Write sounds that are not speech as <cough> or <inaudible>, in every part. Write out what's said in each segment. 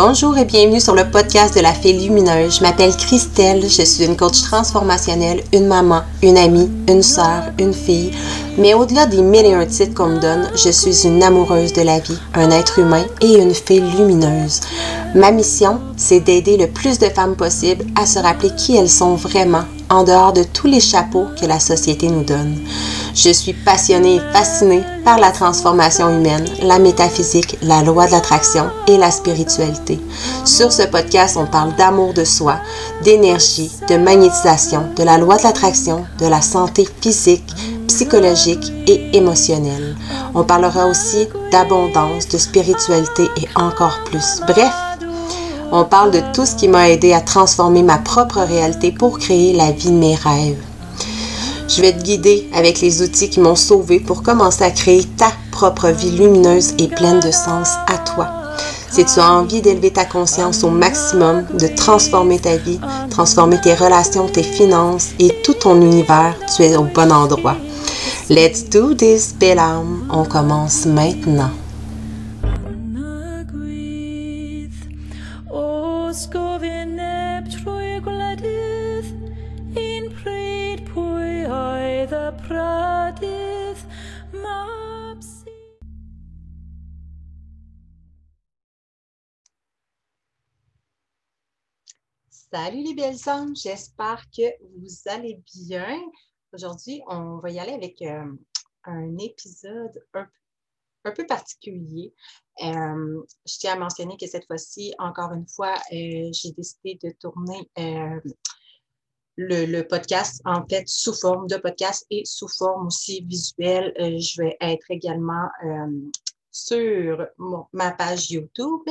Bonjour et bienvenue sur le podcast de la Fée Lumineuse. Je m'appelle Christelle, je suis une coach transformationnelle, une maman, une amie, une sœur, une fille. Mais au-delà des mille et un titres qu'on me donne, je suis une amoureuse de la vie, un être humain et une fée lumineuse. Ma mission, c'est d'aider le plus de femmes possible à se rappeler qui elles sont vraiment en dehors de tous les chapeaux que la société nous donne. Je suis passionnée et fascinée par la transformation humaine, la métaphysique, la loi de l'attraction et la spiritualité. Sur ce podcast, on parle d'amour de soi, d'énergie, de magnétisation, de la loi de l'attraction, de la santé physique, psychologique et émotionnelle. On parlera aussi d'abondance, de spiritualité et encore plus. Bref, on parle de tout ce qui m'a aidé à transformer ma propre réalité pour créer la vie de mes rêves. Je vais te guider avec les outils qui m'ont sauvé pour commencer à créer ta propre vie lumineuse et pleine de sens à toi. Si tu as envie d'élever ta conscience au maximum, de transformer ta vie, transformer tes relations, tes finances et tout ton univers, tu es au bon endroit. Let's do this, belle. On commence maintenant. Salut les belles âmes, j'espère que vous allez bien. Aujourd'hui, on va y aller avec euh, un épisode un, peu particulier. Euh, je tiens à mentionner que cette fois-ci, encore une fois, euh, j'ai décidé de tourner le, podcast en fait sous forme de podcast et sous forme aussi visuelle. je vais être également sur ma page YouTube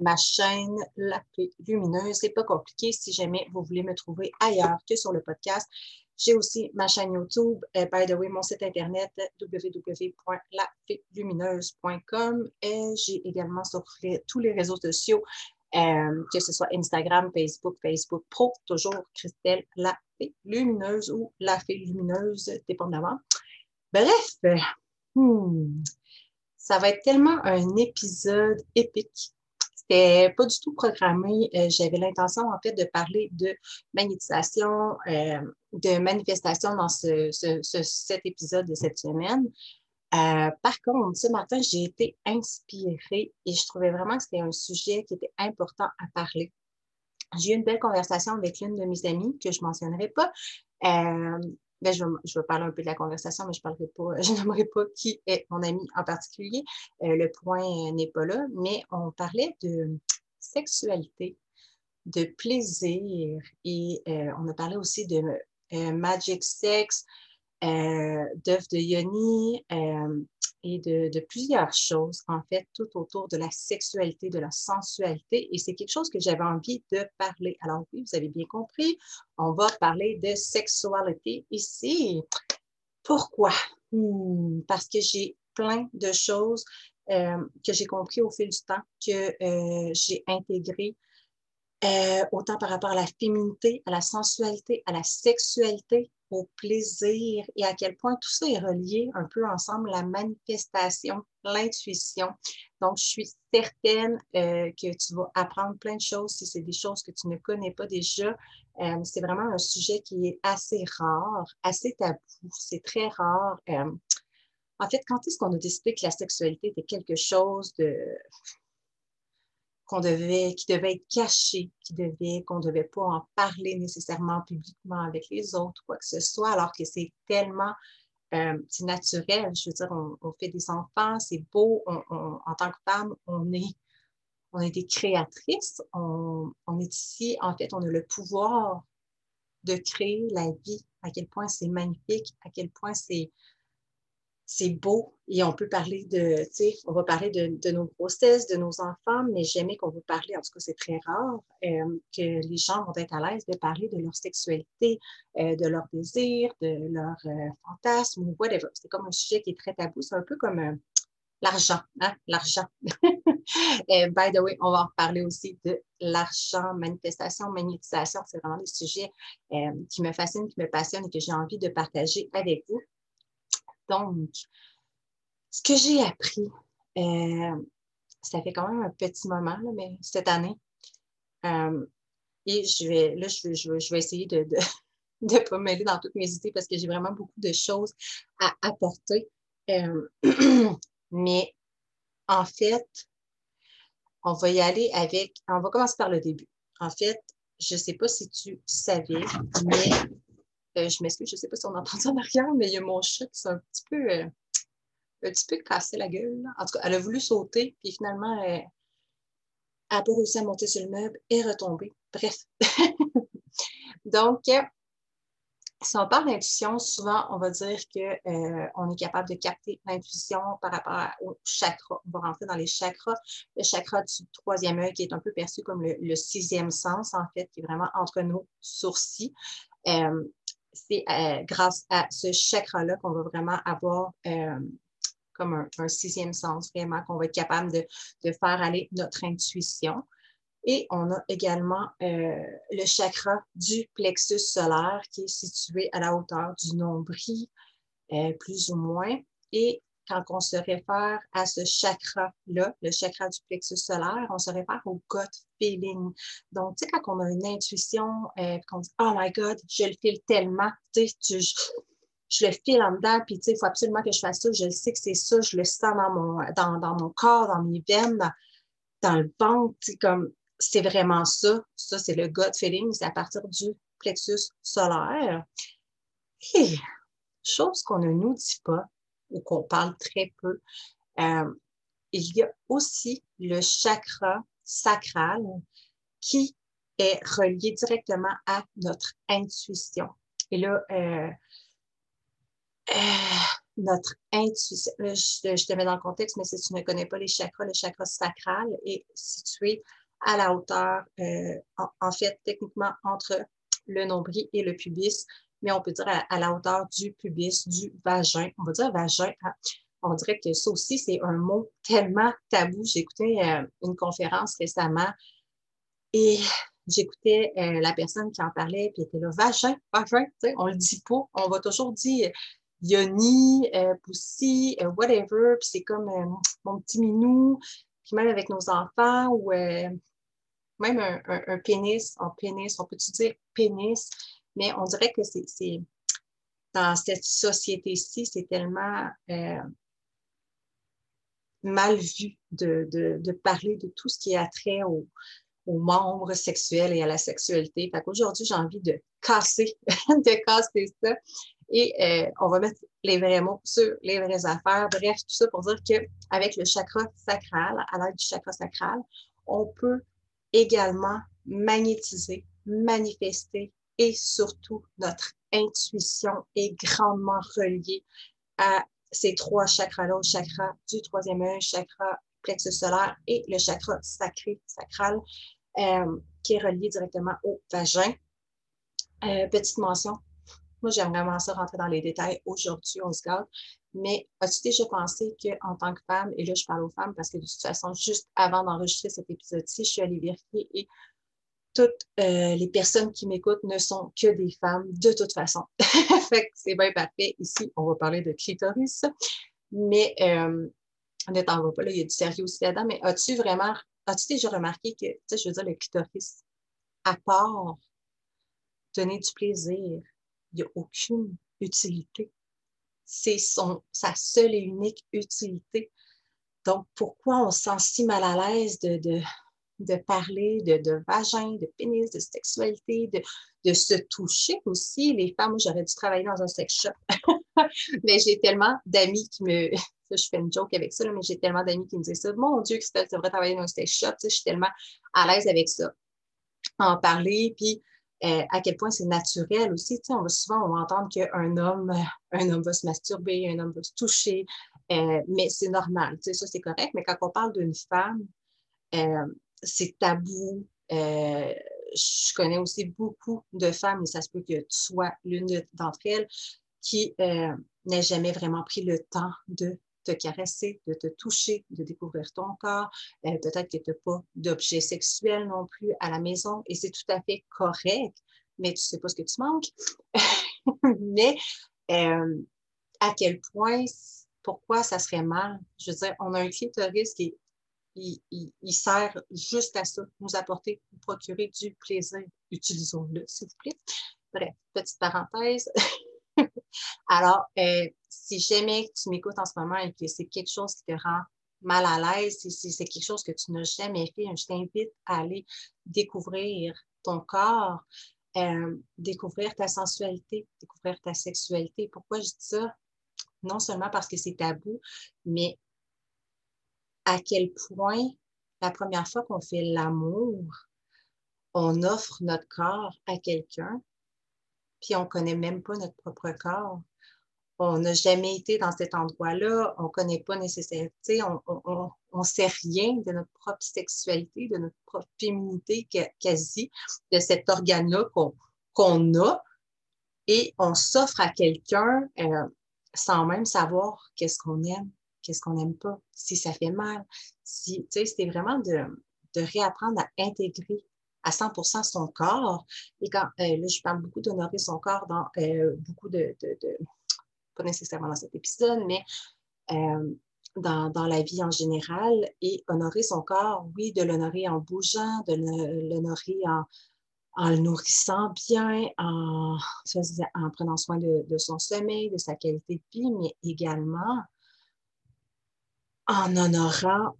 ma chaîne La Paix Lumineuse. C'est pas compliqué si jamais vous voulez me trouver ailleurs que sur le podcast. J'ai aussi ma chaîne YouTube, euh, by the way, mon site internet www.lafélumineuse.com et j'ai également sur tous les réseaux sociaux, euh, que ce soit Instagram, Facebook, Facebook Pro, toujours Christelle La Fée Lumineuse ou La Fée Lumineuse, dépendamment. Bref, hmm, ça va être tellement un épisode épique pas du tout programmé. Euh, j'avais l'intention, en fait, de parler de magnétisation, euh, de manifestation dans ce, cet épisode de cette semaine. Euh, par contre, ce matin, j'ai été inspirée et je trouvais vraiment que c'était un sujet qui était important à parler. J'ai eu une belle conversation avec l'une de mes amies que je ne mentionnerai pas, ben, je, vais, parler un peu de la conversation, mais je parlerai pas, <laughs> je n'aimerais pas qui est mon ami en particulier. Euh, le point n'est pas là, mais on parlait de sexualité, de plaisir et euh, on a parlé aussi de euh, magic sex, d'œuvres de yoni, et de, plusieurs choses, en fait, tout autour de la sexualité, de la sensualité. Et c'est quelque chose que j'avais envie de parler. Alors oui, vous avez bien compris, on va parler de sexualité ici. Pourquoi? Hmm, parce que j'ai plein de choses euh, que j'ai compris au fil du temps, que euh, j'ai intégrées euh, autant par rapport à la féminité, à la sensualité, à la sexualité, au plaisir et à quel point tout ça est relié un peu ensemble, la manifestation, l'intuition. Donc, je suis certaine euh, que tu vas apprendre plein de choses si c'est des choses que tu ne connais pas déjà. Euh, c'est vraiment un sujet qui est assez rare, assez tabou. C'est très rare. Euh, en fait, quand est-ce qu'on a décidé que la sexualité était quelque chose de qu'on devait, qui devait être caché, qui devait, qu'on ne devait pas en parler nécessairement publiquement avec les autres, quoi que ce soit, alors que c'est tellement euh, c'est naturel. Je veux dire, on, fait des enfants, c'est beau. en tant que femme, on est, on est des créatrices. On, on, est ici, en fait, on a le pouvoir de créer la vie. À quel point c'est magnifique, à quel point c'est c'est beau et on peut parler de, tu sais, on va parler de, nos grossesses, de nos enfants, mais jamais qu'on veut parler, en tout cas c'est très rare, euh, que les gens vont être à l'aise de parler de leur sexualité, euh, de leur désir, de leur euh, fantasme ou whatever. C'est comme un sujet qui est très tabou, c'est un peu comme l'argent, hein, l'argent. <laughs> by the way, on va en parler aussi de l'argent, manifestation, magnétisation, c'est vraiment des sujets qui me fascinent, qui me passionnent et que j'ai envie de partager avec vous. Donc, ce que j'ai appris, euh, ça fait quand même un petit moment, mais cette année. Euh, et je vais, là, je vais, je vais, essayer de ne <laughs> pas mêler dans toutes mes idées parce que j'ai vraiment beaucoup de choses à apporter. Euh, <clears throat> mais en fait, on va y aller avec, on va commencer par le début. En fait, je ne sais pas si tu savais, mais euh, je m'excuse, je ne sais pas si on entend ça en arrière, mais il y a mon chat qui s'est un petit peu, un petit peu cassé la gueule. En tout cas, elle a voulu sauter, puis finalement, elle n'a pas réussi à monter sur le meuble et retomber. Bref. <laughs> Donc, si on parle d'intuition, souvent, on va dire qu'on euh, est capable de capter l'intuition par rapport au chakra. On va rentrer dans les chakras. Le chakra du troisième œil, qui est un peu perçu comme le, sixième sens, en fait, qui est vraiment entre nos sourcils. Euh, c'est euh, grâce à ce chakra-là qu'on va vraiment avoir comme un, sixième sens, vraiment, qu'on va être capable de, faire aller notre intuition. Et on a également euh, le chakra du plexus solaire qui est situé à la hauteur du nombril, euh, plus ou moins. Et quand on se réfère à ce chakra-là, le chakra du plexus solaire, on se réfère au gut feeling. Donc, tu sais, quand on a une intuition, euh, qu'on dit Oh my God, je le file tellement, tu sais, je le file en dedans, puis tu sais, il faut absolument que je fasse ça, je sais que c'est ça, je le sens dans mon, dans, dans mon corps, dans mes veines, dans, le ventre, tu sais, comme c'est vraiment ça. Ça, c'est le gut feeling, c'est à partir du plexus solaire. Et chose qu'on ne nous dit pas ou qu'on parle très peu, euh, il y a aussi le chakra sacral qui est relié directement à notre intuition. Et là, euh, euh, notre intuition, je, te mets dans le contexte, mais si tu ne connais pas les chakras, le chakra sacral est situé à la hauteur, euh, en, fait, techniquement entre le nombril et le pubis, mais on peut dire à, la hauteur du pubis, du vagin. On va dire vagin. Hein. On dirait que ça aussi, c'est un mot tellement tabou. Écouté euh, une conférence récemment et j'écoutais euh, la personne qui en parlait, puis était là, vagin, vagin, on le dit pas. On va toujours dire yoni, poussi, whatever, puis c'est comme mon petit minou, puis même avec nos enfants ou même un, pénis, en pénis, on peut dire pénis, mais on dirait que c'est dans cette société-ci, c'est tellement euh, mal vu de, parler de tout ce qui a trait aux membres sexuels et à la sexualité. Fait qu'aujourd'hui, j'ai envie de casser, <laughs> de casser ça. Et euh, on va mettre les vrais mots sur les vraies affaires. Bref, tout ça pour dire qu'avec le chakra sacral, à l'aide du chakra sacral, on peut également magnétiser, manifester et surtout notre intuition est grandement reliée à ces trois chakras-là, le chakra du troisième œil, chakra plexus solaire et le chakra sacré, sacral, euh, qui est relié directement au vagin. Euh, petite mention, moi j'aime vraiment ça rentrer dans les détails aujourd'hui, on se garde, mais as-tu déjà pensé qu'en tant que femme, et là je parle aux femmes parce que de toute façon, juste avant d'enregistrer cet épisode-ci, je suis allée vérifier et toutes euh, les personnes qui m'écoutent ne sont que des femmes de toute façon. <laughs> fait c'est bien parfait. Ici, on va parler de clitoris. Mais euh, ne t'en va pas, là, il y a du sérieux aussi là-dedans. Mais as-tu vraiment, as-tu déjà remarqué que, tu sais, je veux dire, le clitoris, à part donner du plaisir, il n'y a aucune utilité c'est sa seule et unique utilité. Donc, pourquoi on se sent si mal à l'aise de, parler de, de, vagin, de pénis, de sexualité, de, de se toucher aussi? Les femmes, j'aurais dû travailler dans un sex shop. <laughs> mais j'ai tellement d'amis qui me. <laughs> je fais une joke avec ça, mais j'ai tellement d'amis qui me disent ça. Mon Dieu, que tu devrais travailler dans un sex shop. je suis tellement à l'aise avec ça. En parler, puis euh, à quel point c'est naturel aussi. on va souvent on va entendre qu'un homme, un homme va se masturber, un homme va se toucher, euh, mais c'est normal. Ça, c'est correct. Mais quand on parle d'une femme, euh, c'est tabou. je connais aussi beaucoup de femmes, et ça se peut que tu sois l'une d'entre elles, qui n'a jamais vraiment pris le temps de te caresser, de te toucher, de découvrir ton corps. Euh, peut-être que tu n'as pas d'objet sexuel non plus à la maison et c'est tout à fait correct, mais tu ne sais pas ce que tu manques. <laughs> mais euh, à quel point, pourquoi ça serait mal? Je veux dire, on a un clitoris qui est il, sert juste à ça, nous apporter, nous procurer du plaisir. Utilisons-le, s'il vous plaît. Bref, petite parenthèse. <laughs> Alors, euh, si jamais tu m'écoutes en ce moment et que c'est quelque chose qui te rend mal à l'aise, si c'est quelque chose que tu n'as jamais fait, je t'invite à aller découvrir ton corps, euh, découvrir ta sensualité, découvrir ta sexualité. Pourquoi je dis ça? Non seulement parce que c'est tabou, mais à quel point la première fois qu'on fait l'amour, on offre notre corps à quelqu'un, puis on ne connaît même pas notre propre corps. On n'a jamais été dans cet endroit-là, on ne connaît pas nécessairement, on ne sait rien de notre propre sexualité, de notre propre féminité quasi, de cet organe-là qu'on a, et on s'offre à quelqu'un euh, sans même savoir qu'est-ce qu'on aime, qu'est-ce qu'on n'aime pas, si ça fait mal. Si, c'était vraiment de, réapprendre à intégrer à 100% son corps. Et quand, euh, là, je parle beaucoup d'honorer son corps dans euh, beaucoup de, pas nécessairement dans cet épisode, mais euh, dans, dans, la vie en général. Et honorer son corps, oui, de l'honorer en bougeant, de l'honorer en, en le nourrissant bien, en, en prenant soin de, de, son sommeil, de sa qualité de vie, mais également en honorant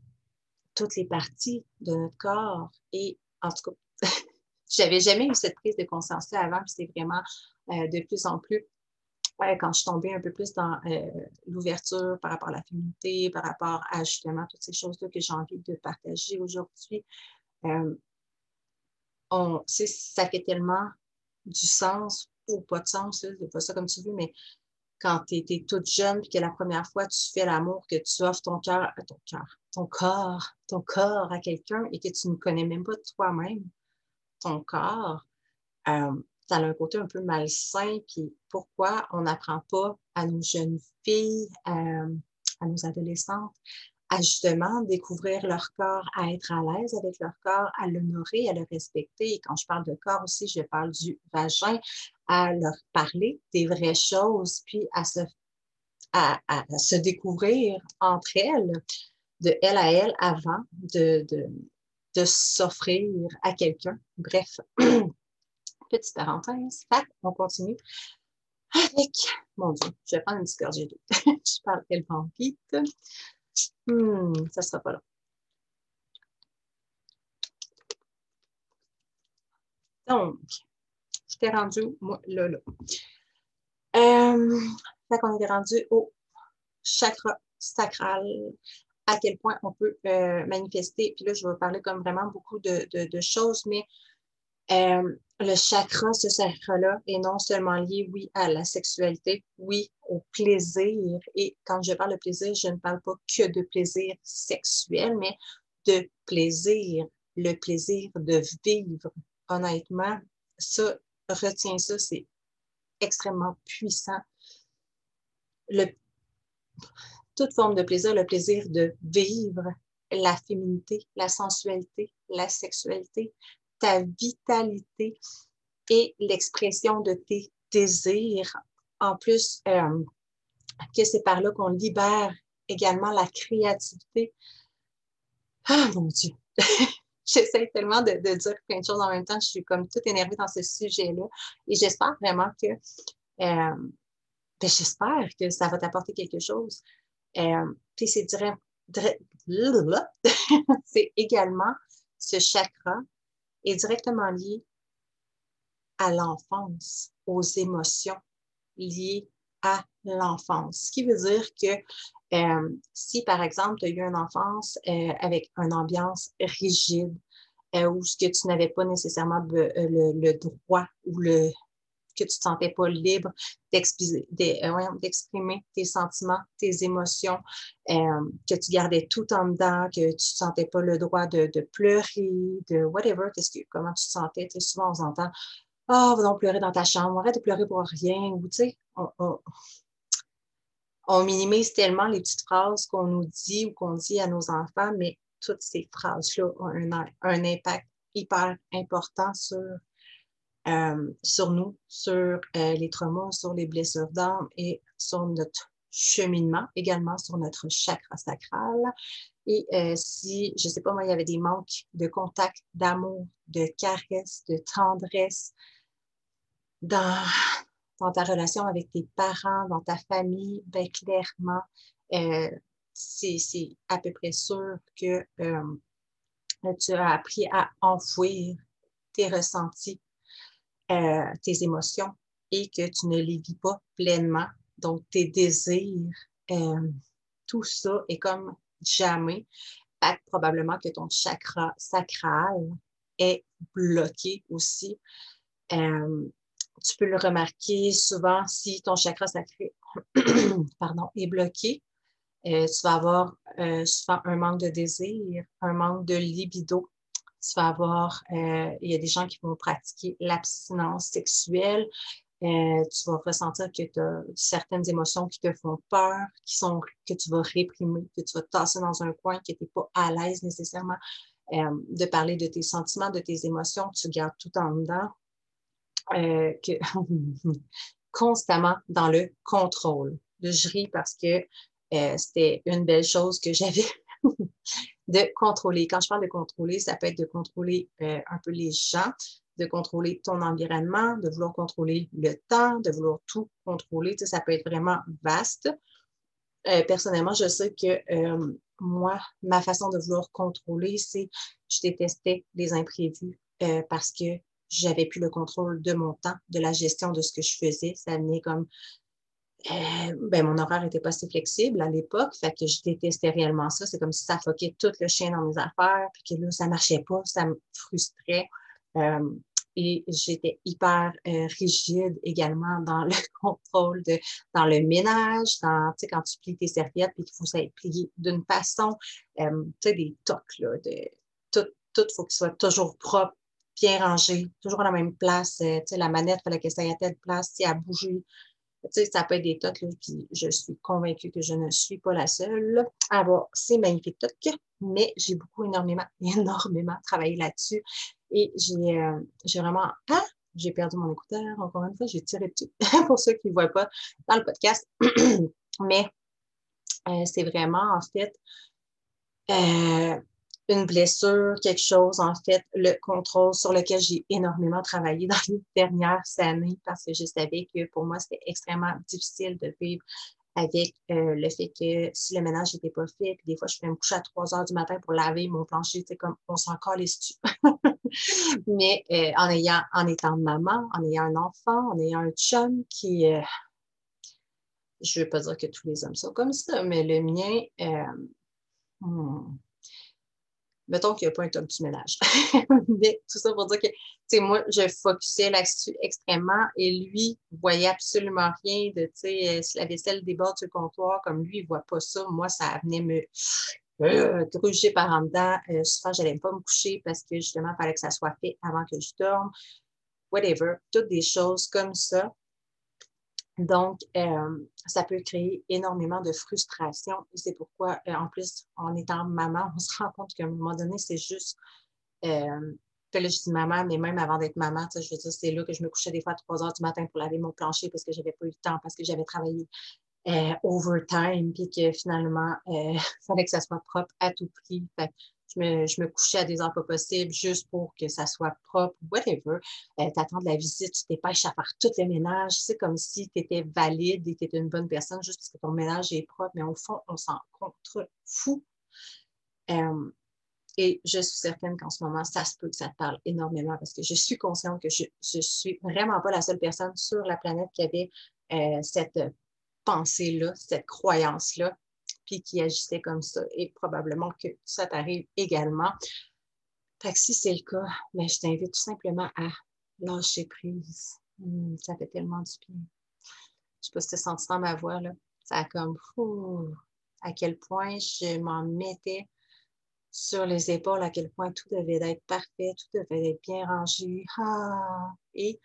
toutes les parties de notre corps. Et en tout cas, <laughs> j'avais jamais eu cette prise de conscience-là avant, puis c'est vraiment euh, de plus en plus quand je suis tombée un peu plus dans euh, l'ouverture par rapport à la féminité, par rapport à justement toutes ces choses-là que j'ai envie de partager aujourd'hui, euh, ça fait tellement du sens ou pas de sens, c'est pas ça comme tu veux, mais quand tu étais toute jeune et que la première fois tu fais l'amour, que tu offres ton cœur, euh, ton cœur, ton corps, ton corps à quelqu'un et que tu ne connais même pas toi-même ton corps, euh, ça a un côté un peu malsain. Puis pourquoi on n'apprend pas à nos jeunes filles, euh, à nos adolescentes, à justement découvrir leur corps, à être à l'aise avec leur corps, à l'honorer, à le respecter. Et quand je parle de corps aussi, je parle du vagin, à leur parler des vraies choses, puis à se, à, se découvrir entre elles, de elle à elle, avant de, de, de s'offrir à quelqu'un. Bref, <clears throat> petite parenthèse. on continue avec, mon Dieu, je vais prendre une petite gorgée d'eau. <laughs> je parle tellement vite. Hmm, ça ne sera pas là. Donc, rendu, moi, là, là. Euh, fait qu'on est rendu au chakra sacral, à quel point on peut euh, manifester. Puis là, je vais parler comme vraiment beaucoup de, de, choses, mais euh, le chakra, ce chakra-là, est non seulement lié, oui, à la sexualité, oui, au plaisir. Et quand je parle de plaisir, je ne parle pas que de plaisir sexuel, mais de plaisir, le plaisir de vivre. Honnêtement, ça, retiens ça, c'est extrêmement puissant. Le, toute forme de plaisir, le plaisir de vivre la féminité, la sensualité, la sexualité, ta vitalité et l'expression de tes désirs. En plus, euh, que c'est par là qu'on libère également la créativité. Ah mon Dieu! <laughs> J'essaie tellement de, dire plein de choses en même temps. Je suis comme toute énervée dans ce sujet-là. Et j'espère vraiment que euh, ben, j'espère que ça va t'apporter quelque chose. Euh, puis c'est <laughs> c'est également ce chakra est directement lié à l'enfance, aux émotions liées à l'enfance. Ce qui veut dire que euh, si, par exemple, tu as eu une enfance euh, avec une ambiance rigide, euh, ou ce que tu n'avais pas nécessairement le, droit ou le, que tu ne te sentais pas libre euh, d'exprimer tes sentiments, tes émotions, euh, que tu gardais tout en dedans, que tu ne sentais pas le droit de, pleurer, de whatever, que, comment tu te sentais. souvent, on entend Ah, oh, va donc pleurer dans ta chambre, arrête de pleurer pour rien. Ou, tu sais, on, minimise tellement les petites phrases qu'on nous dit ou qu'on dit à nos enfants, mais toutes ces phrases-là ont un impact hyper important sur euh, nous, sur euh, les traumas, sur les blessures d'âme et sur notre cheminement, également sur notre chakra sacral. Et euh, si, je ne sais pas, moi, il y avait des manques de contact, d'amour, de caresse, de tendresse dans, dans ta relation avec tes parents, dans ta famille, bien clairement, euh, c'est à peu près sûr que euh, tu as appris à enfouir tes ressentis, tes émotions et que tu ne les vis pas pleinement. Donc, tes désirs, tout ça est comme jamais. Probablement que ton chakra sacral est bloqué aussi. Euh, tu peux le remarquer souvent si ton chakra sacré <clears throat> est bloqué. Euh, tu vas avoir euh, souvent un manque de désir, un manque de libido. Tu vas avoir, il y a des gens qui vont pratiquer l'abstinence sexuelle. Euh, tu vas ressentir que tu as certaines émotions qui te font peur, qui sont, que tu vas réprimer, que tu vas tasser dans un coin, que tu n'es pas à l'aise nécessairement euh, de parler de tes sentiments, de tes émotions, tu gardes tout en dedans, euh, <laughs> constamment dans le contrôle. je ris parce que c'était une belle chose que j'avais <laughs> de contrôler. Quand je parle de contrôler, ça peut être de contrôler un peu les gens, de contrôler ton environnement, de vouloir contrôler le temps, de vouloir tout contrôler. Ça peut être vraiment vaste. Euh, personnellement, je sais que euh, moi, ma façon de vouloir contrôler, c'est je détestais les imprévus euh, parce que j'avais plus le contrôle de mon temps, de la gestion de ce que je faisais. Ça venait comme ben, mon horaire n'était pas si flexible à l'époque, fait que je détestais réellement ça. C'est comme si ça foquait tout le chien dans mes affaires, puis que là, ça marchait pas, ça me frustrait et j'étais hyper euh, rigide également dans le <laughs> contrôle, de, dans le ménage, dans, quand tu plies tes serviettes et qu'il faut ça être plié d'une façon, euh, tu sais, des tocs, là, de, tout, tout faut qu'il soit toujours propre, bien rangé, toujours à la même place, euh, la manette, il fallait qu'elle soit à telle place, sais, à bouger. Ça peut être des tocs, puis je suis convaincue que je ne suis pas la seule à avoir ces magnifiques tocs, mais j'ai beaucoup, énormément, <laughs> énormément travaillé là-dessus. Et euh, j'ai vraiment. Ah! J'ai perdu mon écouteur. Encore une fois, j'ai tiré dessus <laughs> pour ceux qui ne voient pas dans le podcast. <clears throat> Mais euh, c'est vraiment, en fait, euh, une blessure, quelque chose, en fait, le contrôle sur lequel j'ai énormément travaillé dans les <laughs> dernières années parce que je savais que pour moi, c'était extrêmement difficile de vivre avec euh, le fait que si le ménage n'était pas fait, puis des fois, je fais me coucher à 3 heures du matin pour laver mon plancher, c'est comme on s'en les <laughs> Mais euh, en, ayant, en étant maman, en ayant un enfant, en ayant un chum qui. Euh, je ne veux pas dire que tous les hommes sont comme ça, mais le mien. Hmm, mettons qu'il n'y a pas un top du ménage. <laughs> Mais tout ça pour dire que, tu sais, moi, je focusais là-dessus extrêmement et lui voyait absolument rien de, tu sais, euh, si la vaisselle déborde sur le comptoir, comme lui, il ne voit pas ça. Moi, ça venait me euh, gruger par en dedans. Euh, souvent, je n'allais pas me coucher parce que justement, il fallait que ça soit fait avant que je dorme. Whatever. Toutes des choses comme ça. Donc, euh, ça peut créer énormément de frustration. Et c'est pourquoi, euh, en plus, en étant maman, on se rend compte qu'à un moment donné, c'est juste. Euh, là, je dis maman, mais même avant d'être maman, je veux dire, c'est là que je me couchais des fois à 3 heures du matin pour laver mon plancher parce que je n'avais pas eu le temps, parce que j'avais travaillé overtime, puis que finalement, il <laughs> fallait que ça soit propre à tout prix. Je me, couchais à des heures pas possibles juste pour que ça soit propre, whatever. Euh, tu attends de la visite, tu t'épêches à faire tout le ménage. C'est comme si tu étais valide et tu étais une bonne personne juste parce que ton ménage est propre, mais au fond, on s'en contre fou. Euh, et je suis certaine qu'en ce moment, ça se peut que ça te parle énormément parce que je suis consciente que je ne suis vraiment pas la seule personne sur la planète qui avait euh, cette pensée-là, cette croyance-là puis qui agissait comme ça. Et probablement que ça t'arrive également. Fait que si c'est le cas, ben, je t'invite tout simplement à lâcher prise. Hmm, ça fait tellement du bien. Je sais pas si tu senti dans ma voix, là. Ça a comme à quel point je m'en mettais sur les épaules, à quel point tout devait être parfait, tout devait être bien rangé. Ah! Et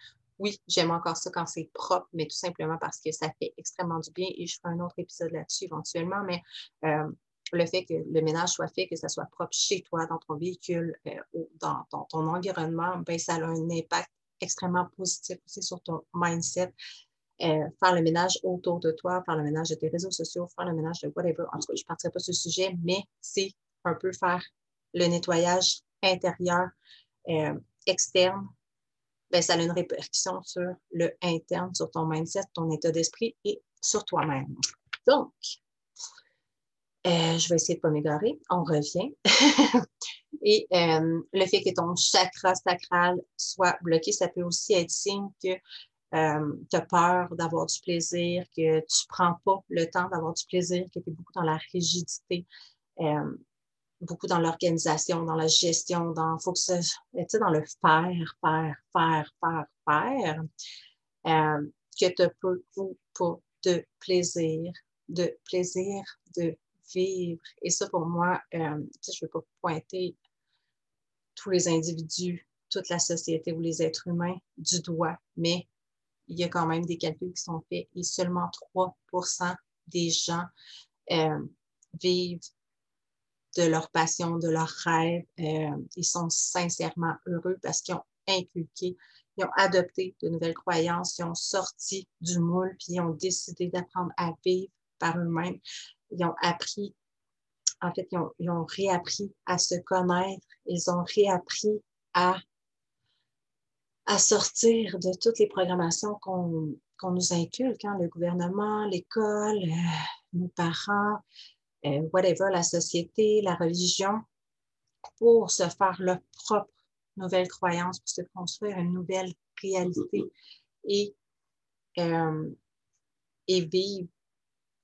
oui, j'aime encore ça quand c'est propre, mais tout simplement parce que ça fait extrêmement du bien et je ferai un autre épisode là-dessus éventuellement. Mais euh, le fait que le ménage soit fait, que ça soit propre chez toi, dans ton véhicule, euh, dans, ton environnement, ben, ça a un impact extrêmement positif aussi sur ton mindset. Euh, faire le ménage autour de toi, faire le ménage de tes réseaux sociaux, faire le ménage de whatever. En tout cas, je ne partirai pas sur ce sujet, mais c'est un peu faire le nettoyage intérieur, externe, ben, ça a une répercussion sur le interne, sur ton mindset, ton état d'esprit et sur toi-même. Donc, euh, je vais essayer de ne pas m'égarer. On revient. <laughs> et euh, le fait que ton chakra sacral soit bloqué, ça peut aussi être signe que euh, tu as peur d'avoir du plaisir, que tu ne prends pas le temps d'avoir du plaisir, que tu es beaucoup dans la rigidité, beaucoup dans l'organisation, dans la gestion, dans, faut que ça, dans le faire, faire, faire, faire, faire, que tu peux ou pas de plaisir, de plaisir de vivre. Et ça, pour moi, euh, je ne veux pas pointer tous les individus, toute la société ou les êtres humains du doigt, mais il y a quand même des calculs qui sont faits et seulement 3% des gens euh, vivent de leur passion, de leur rêve. Euh, ils sont sincèrement heureux parce qu'ils ont inculqué, ils ont adopté de nouvelles croyances, ils ont sorti du moule, puis ils ont décidé d'apprendre à vivre par eux-mêmes. Ils ont appris, en fait, ils ont, réappris à se connaître, ils ont réappris à, à sortir de toutes les programmations qu'on nous inculque, hein, le gouvernement, l'école, euh, nos parents, euh, whatever, la société, la religion, pour se faire leur propre nouvelle croyance, pour se construire une nouvelle réalité et, euh, et vivre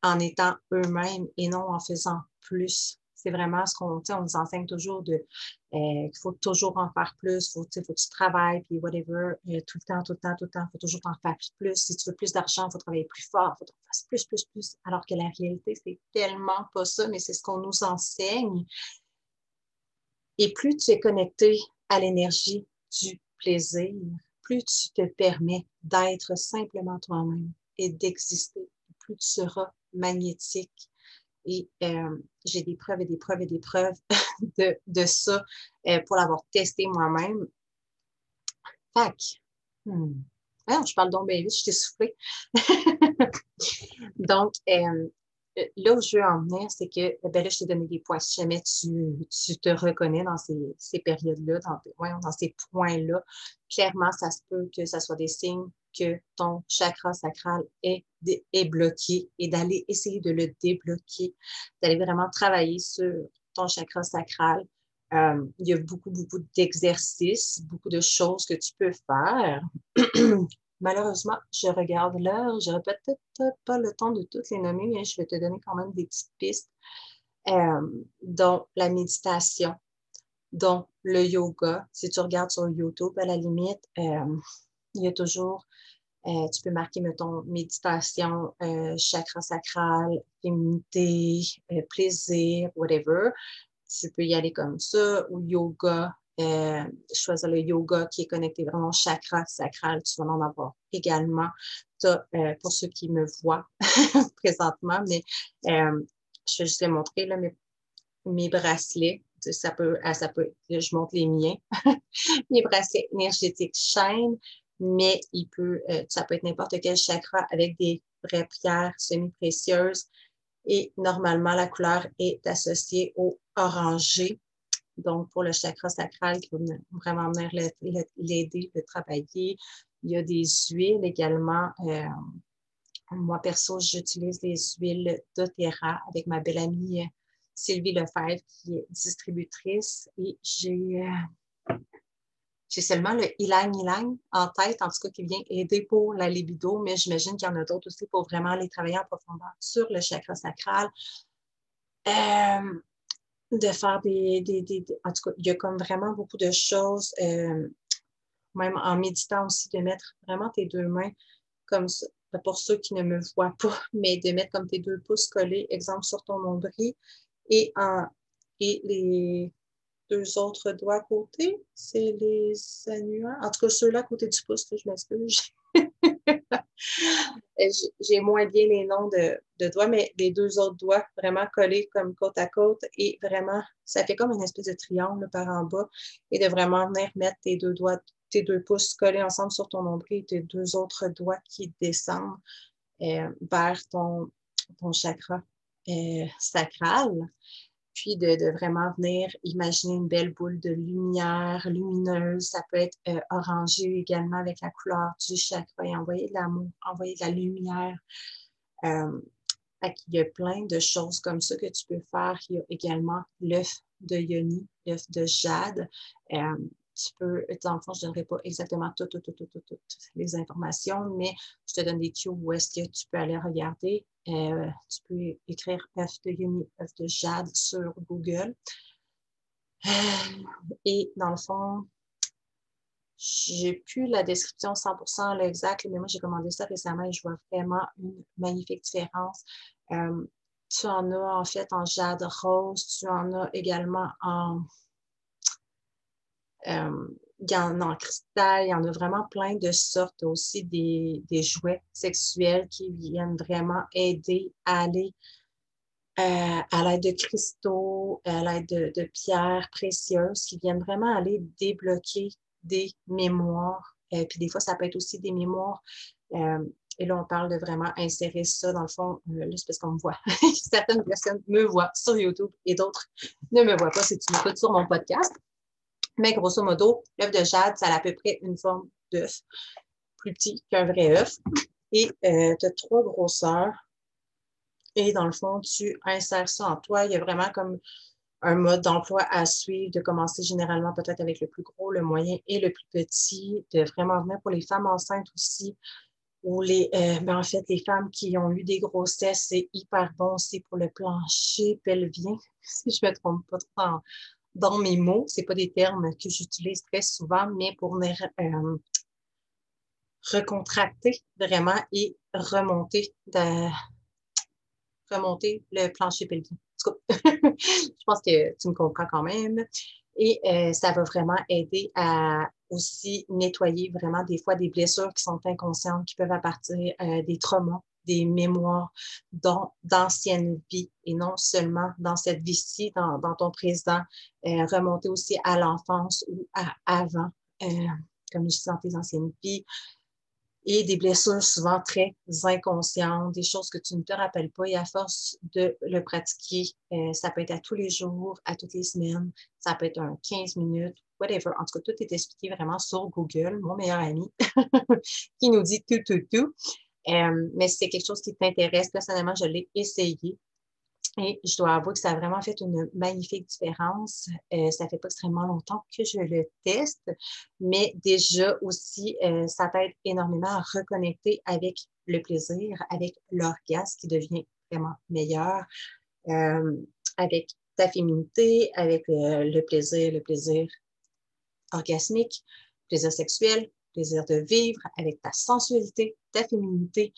en étant eux-mêmes et non en faisant plus. C'est vraiment ce qu'on on nous enseigne toujours de euh, qu'il faut toujours en faire plus, il faut, faut, que tu travailles, puis whatever, euh, tout le temps, tout le temps, tout le temps, il faut toujours en faire plus. Si tu veux plus d'argent, il faut travailler plus fort, il faut que tu plus, plus, plus. Alors que la réalité, c'est tellement pas ça, mais c'est ce qu'on nous enseigne. Et plus tu es connecté à l'énergie du plaisir, plus tu te permets d'être simplement toi-même et d'exister, plus tu seras magnétique. Et euh, j'ai des preuves et des preuves et des preuves <laughs> de, de ça euh, pour l'avoir testé moi-même. Fac. Hmm. Ah, je parle donc bien vite, je t'ai soufflé. <laughs> donc, euh, là où je veux en venir, c'est que ben là, je t'ai donné des points. Si jamais tu, tu te reconnais dans ces, ces périodes-là, dans, dans ces points-là, clairement, ça se peut que ça soit des signes que ton chakra sacral est, est bloqué et d'aller essayer de le débloquer, d'aller vraiment travailler sur ton chakra sacral. Euh, il y a beaucoup, beaucoup d'exercices, beaucoup de choses que tu peux faire. <clears throat> Malheureusement, je regarde l'heure. Je n'aurai peut-être pas le temps de toutes les nommer, mais je vais te donner quand même des petites pistes, euh, dont la méditation, dont le yoga. Si tu regardes sur YouTube, à la limite, euh, il y a toujours, euh, tu peux marquer, mettons, méditation, euh, chakra sacral, féminité, euh, plaisir, whatever. Tu peux y aller comme ça, ou yoga, choisir le yoga qui est connecté vraiment chakra sacral, tu vas en avoir également. pour ceux qui me voient <laughs> présentement, mais je vais juste les montrer, là, mes, mes bracelets ça peut, ah, ça peut, je montre les miens. <laughs> mes bracelets énergétiques chaîne, mais il peut, euh, ça peut être n'importe quel chakra avec des vraies pierres semi-précieuses. Et normalement, la couleur est associée au orangé. Donc, pour le chakra sacral qui va vraiment venir l'aider, le travailler. Il y a des huiles également. Euh, moi, perso, j'utilise des huiles doTERRA avec ma belle amie euh, Sylvie Lefebvre, qui est distributrice. Et j'ai j'ai seulement le ilang ilang en tête, en tout cas, qui vient aider pour la libido, mais j'imagine qu'il y en a d'autres aussi pour vraiment aller travailler en profondeur sur le chakra sacral. Euh, de faire des, En tout cas, il y a comme vraiment beaucoup de choses, euh, même en méditant aussi, de mettre vraiment tes deux mains comme ça. Pour ceux qui ne me voient pas, <laughs> mais de mettre comme tes deux pouces collés, exemple, sur ton nombril et, en, et les, deux autres doigts à côté, c'est les annuaires. En tout cas, ceux-là à côté du pouce, que je m'excuse. <laughs> J'ai moins bien les noms de, doigts, mais les deux autres doigts vraiment collés comme côte à côte et vraiment, ça fait comme une espèce de triangle par en bas et de vraiment venir mettre tes deux doigts, tes deux pouces collés ensemble sur ton nombril et tes deux autres doigts qui descendent euh, vers ton, ton chakra euh, sacral. Puis de, vraiment venir imaginer une belle boule de lumière lumineuse. Ça peut être euh, orangé également avec la couleur du chakra et envoyer de l'amour, envoyer de la lumière. Euh, il y a plein de choses comme ça que tu peux faire. Il y a également l'œuf de yoni, l'œuf de jade. Euh, tu peux, dans le fond, je ne donnerai pas exactement toutes, les informations, mais je te donne des cues où est-ce que tu peux aller regarder. Euh, tu peux écrire œuf de œuf de jade sur Google. Euh, et dans le fond, j'ai plus la description 100% exact, mais moi j'ai commandé ça récemment et je vois vraiment une magnifique différence. Euh, tu en as en fait en jade rose, tu en as également en, en cristal, il y en a vraiment plein de sortes aussi des, des jouets sexuels qui viennent vraiment aider à aller euh, à l'aide de cristaux, à l'aide de, de, pierres précieuses qui viennent vraiment aller débloquer des mémoires. euh, puis des fois, ça peut être aussi des mémoires et là, on parle de vraiment insérer ça dans le fond. Euh, là, c'est parce qu'on me voit. <laughs> Certaines personnes me voient sur YouTube et d'autres ne me voient pas si tu m'écoutes sur mon podcast. Mais grosso modo, l'œuf de jade, ça a à peu près une forme d'œuf, plus petit qu'un vrai œuf. Et euh, tu as trois grosseurs. Et dans le fond, tu insères ça en toi. Il y a vraiment comme un mode d'emploi à suivre, de commencer généralement peut-être avec le plus gros, le moyen et le plus petit, de vraiment venir pour les femmes enceintes aussi, ou les, euh, ben, en fait, les femmes qui ont eu des grossesses, c'est hyper bon aussi pour le plancher pelvien, <laughs> si je ne me trompe pas trop dans, mes mots. Ce pas des termes que j'utilise très souvent, mais pour venir euh, recontracter vraiment et remonter, remonter le plancher pelvien. <laughs> je pense que tu me comprends quand même. Et euh, ça va vraiment aider à aussi nettoyer vraiment des fois des blessures qui sont inconscientes, qui peuvent appartenir euh, des traumas, des mémoires d'anciennes vies et non seulement dans cette vie-ci, dans, ton présent, euh, remonter aussi à l'enfance ou à avant, euh, comme je disais, dans tes anciennes vies, et des blessures souvent très inconscientes, des choses que tu ne te rappelles pas. Et à force de le pratiquer, euh, ça peut être à tous les jours, à toutes les semaines, ça peut être un 15 minutes, whatever. En tout cas, tout est expliqué vraiment sur Google, mon meilleur ami, <laughs> qui nous dit tout, tout, tout. Euh, mais si c'est quelque chose qui t'intéresse, personnellement, je l'ai essayé. Et je dois avouer que ça a vraiment fait une magnifique différence. Euh, ça fait pas extrêmement longtemps que je le teste, mais déjà aussi, euh, ça t'aide énormément à reconnecter avec le plaisir, avec l'orgasme qui devient vraiment meilleur, euh, avec ta féminité, avec le plaisir, le plaisir orgasmique, plaisir sexuel, plaisir de vivre, avec ta sensualité, ta féminité,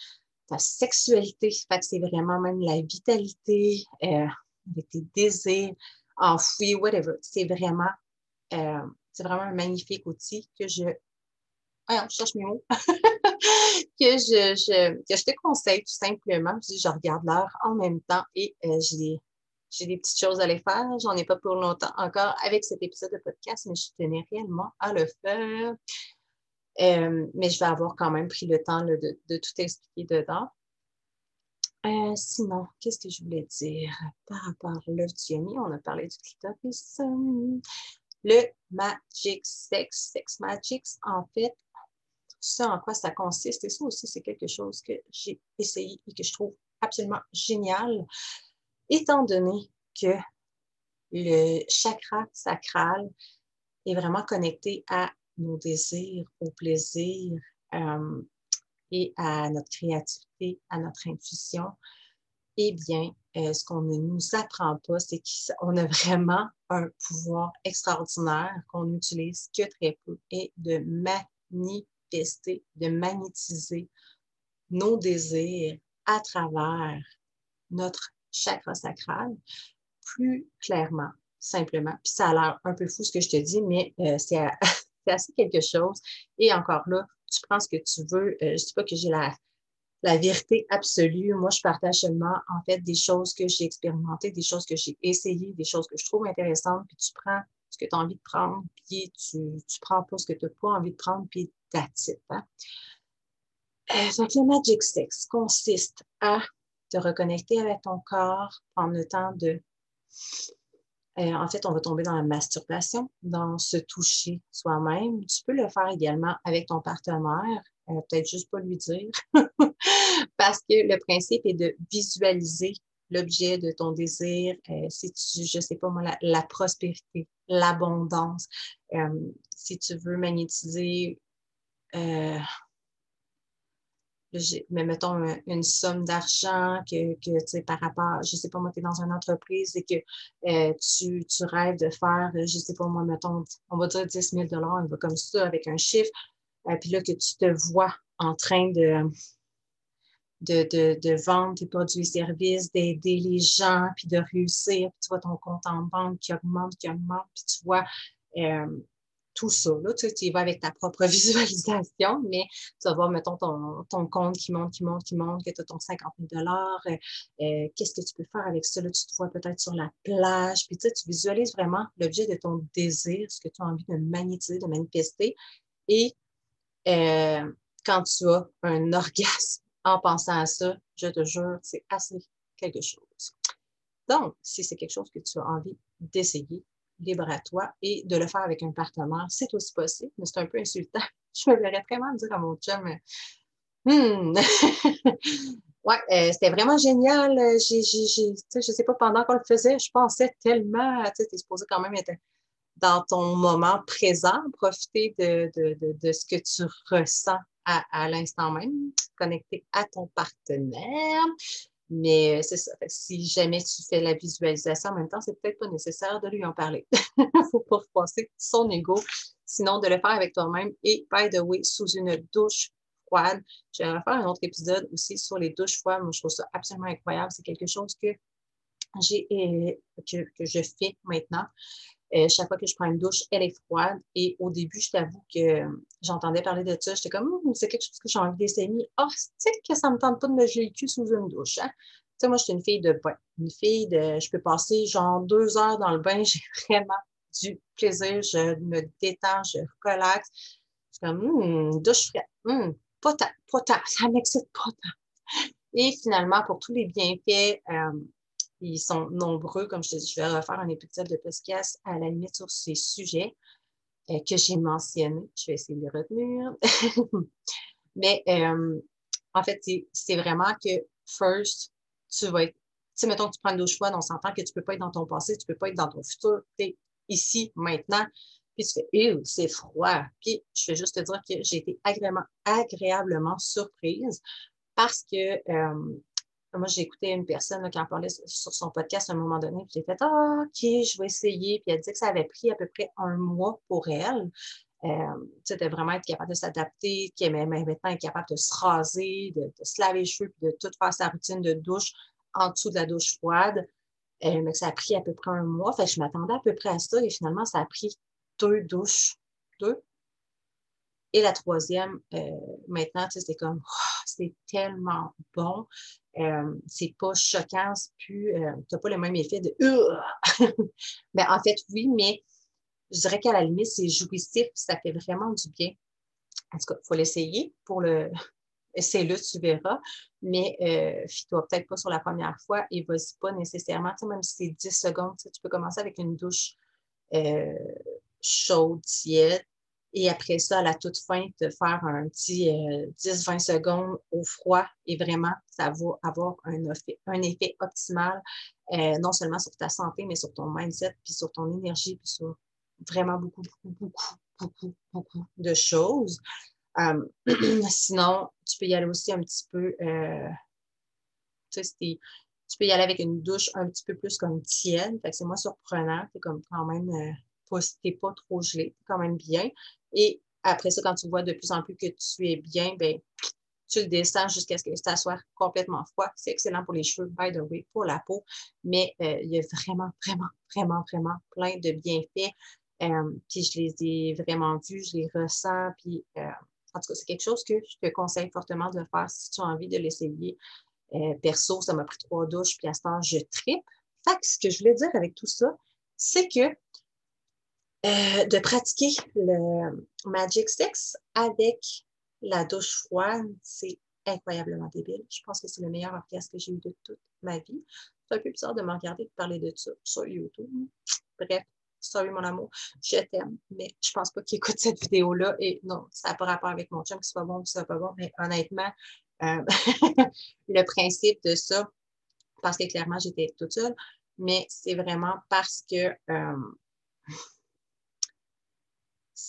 ta sexualité. Fait c'est vraiment même la vitalité, euh, avec tes désirs enfouis, whatever. C'est vraiment, euh, vraiment un magnifique outil que je. Ah, je cherche mes mots. <laughs> que, je, que je te conseille tout simplement. Je, je regarde l'heure en même temps et euh, j'ai j'ai des petites choses à aller faire. J'en ai pas pour longtemps encore avec cet épisode de podcast, mais je tenais réellement à le faire. Euh, mais je vais avoir quand même pris le temps de, tout expliquer dedans. Euh, sinon, qu'est-ce que je voulais dire par rapport à l'œuvre du On a parlé du clitoris. Le Magic Sex, Sex Magic, en fait, ça en quoi ça consiste, et ça aussi, c'est quelque chose que j'ai essayé et que je trouve absolument génial, étant donné que le chakra sacral est vraiment connecté à nos désirs, au plaisir euh, et à notre créativité, à notre intuition, eh bien, euh, ce qu'on ne nous apprend pas, c'est qu'on a vraiment un pouvoir extraordinaire qu'on n'utilise que très peu et de manifester, de magnétiser nos désirs à travers notre chakra sacral plus clairement, simplement. Puis ça a l'air un peu fou ce que je te dis, mais euh, c'est c'est assez quelque chose. Et encore là, tu prends ce que tu veux. Euh, je ne dis pas que j'ai la, la vérité absolue. Moi, je partage seulement, en fait, des choses que j'ai expérimentées, des choses que j'ai essayées, des choses que je trouve intéressantes, puis tu prends ce que tu as envie de prendre, puis tu ne prends pas ce que tu n'as pas envie de prendre, puis that's hein. euh, donc, le Magic Sex consiste à te reconnecter avec ton corps, prendre le temps de euh, en fait, on va tomber dans la masturbation, dans se toucher soi-même. Tu peux le faire également avec ton partenaire, euh, peut-être juste pas lui dire, <laughs> parce que le principe est de visualiser l'objet de ton désir, euh, si tu, je sais pas moi, la, prospérité, l'abondance, si tu veux magnétiser mais mettons une somme d'argent que, que tu sais, par rapport, je sais pas moi, tu es dans une entreprise et que euh, tu, tu, rêves de faire, je sais pas moi, mettons, on va dire 10 000 on va comme ça avec un chiffre, euh, puis là que tu te vois en train de, de, de, vendre tes produits et services, d'aider les gens, puis de réussir, puis tu vois ton compte en banque qui augmente, qui augmente, puis tu vois euh, tout ça. Là, tu, y vas avec ta propre <laughs> visualisation, mais tu vas voir, mettons, ton, compte qui monte, qui monte, qui monte, que tu as ton 50 000 euh, euh, Qu'est-ce que tu peux faire avec ça? Là, tu te vois peut-être sur la plage, puis tu, tu visualises vraiment l'objet de ton désir, ce que tu as envie de magnétiser, de manifester. Et euh, quand tu as un <laughs> orgasme en pensant à ça, je te jure, c'est assez quelque chose. Donc, si c'est quelque chose que tu as envie d'essayer, libre à toi et de le faire avec un partenaire, c'est aussi possible, mais c'est un peu insultant. <laughs> Je me verrais très mal dire à mon chum, hmm. <laughs> ouais, euh, c'était vraiment génial. J'ai, j'ai, je sais pas, pendant qu'on le faisait, je pensais tellement, tu es supposé quand même être dans ton moment présent, profiter de, de, de, de ce que tu ressens à, à l'instant même, connecté à ton partenaire. Mais euh. Si jamais tu fais la visualisation en même temps, c'est peut-être pas nécessaire de lui en parler. Il <laughs> ne faut pas repasser son ego. Sinon, de le faire avec toi-même et, by the way, sous une douche froide. Je vais faire un autre épisode aussi sur les douches froides. Moi, je trouve ça absolument incroyable. C'est quelque chose que j'ai euh, que, que, je fais maintenant. Euh, chaque fois que je prends une douche, elle est froide. Et au début, je t'avoue que j'entendais parler de ça. J'étais comme, c'est quelque chose que j'ai envie d'essayer. Oh, sais que ça ne me tente pas de me geler le cul sous une douche. Hein? Tu sais, moi, je suis une fille de bain. Une fille de. Je peux passer genre deux heures dans le bain. <laughs> J'ai vraiment du plaisir. Je me détends, je relaxe. Je suis comme, hum, douche froide. Hum, pas tant, pas tant. Ça m'excite pas tant. Et finalement, pour tous les bienfaits, euh, ils sont nombreux, comme je te dis, je vais refaire un épisode de podcast à la limite sur ces sujets euh, que j'ai mentionnés. Je vais essayer de les retenir. <laughs> Mais euh, en fait, c'est vraiment que first, tu vas être, tu sais, mettons que tu prends douche froide, on s'entend que tu ne peux pas être dans ton passé, tu ne peux pas être dans ton futur, tu es ici, maintenant. Puis tu fais, c'est froid. Puis je vais juste te dire que j'ai été agréablement, agréablement surprise parce que euh, moi, j'ai écouté une personne qui en parlait sur son podcast à un moment donné, puis j'ai fait Ah, OK, je vais essayer. Puis elle dit que ça avait pris à peu près un mois pour elle. Euh, de vraiment être capable de s'adapter, qu'elle maintenant être capable de se raser, de, se laver les cheveux, puis de tout faire sa routine de douche en dessous de la douche froide. Euh, mais que ça a pris à peu près un mois. Fait que je m'attendais à peu près à ça et finalement, ça a pris deux douches. Deux, et la troisième, euh, maintenant, c'est comme, oh, c'est tellement bon. Euh, c'est pas choquant, c'est plus, euh, t'as pas le même effet de, <laughs> ben, en fait, oui, mais je dirais qu'à la limite, c'est jouissif, ça fait vraiment du bien. En tout cas, il faut l'essayer pour le, <laughs> essaie-le, tu verras. Mais euh, toi peut-être pas sur la première fois et vas-y pas nécessairement, même si c'est 10 secondes, tu peux commencer avec une douche euh, chaude, tiède, et après ça, à la toute fin, de faire un petit 10-20 euh, secondes au froid et vraiment, ça va avoir un effet, un effet optimal, euh, non seulement sur ta santé, mais sur ton mindset, puis sur ton énergie, puis sur vraiment beaucoup, beaucoup, beaucoup, beaucoup, beaucoup de choses. Euh, <clears throat> sinon, tu peux y aller aussi un petit peu, tu sais, tu peux y aller avec une douche un petit peu plus comme tiède. c'est moins surprenant. C'est comme quand même, pas, t'es pas trop gelé, quand même bien. Et après ça, quand tu vois de plus en plus que tu es bien, ben, tu le descends jusqu'à ce que ça soit complètement froid. C'est excellent pour les cheveux, by the way, pour la peau, mais euh, il y a vraiment, vraiment, vraiment, vraiment plein de bienfaits. Euh, puis je les ai vraiment vus, je les ressens, puis euh, en tout cas, c'est quelque chose que je te conseille fortement de faire si tu as envie de l'essayer. perso, ça m'a pris trois douches, puis à ce temps, je tripe. Fait que ce que je voulais dire avec tout ça, c'est que euh, de pratiquer le Magic Sticks avec la douche froide, c'est incroyablement débile. Je pense que c'est le meilleur orchestre que j'ai eu de toute ma vie. C'est un peu bizarre de me regarder et de parler de ça sur YouTube. Bref, sorry mon amour, je t'aime, mais je pense pas qu'il écoute cette vidéo-là. Et non, ça n'a pas rapport avec mon chum, que ce soit bon ou ce soit pas bon, mais honnêtement, euh, <laughs> le principe de ça, parce que clairement, j'étais toute seule, mais c'est vraiment parce que euh,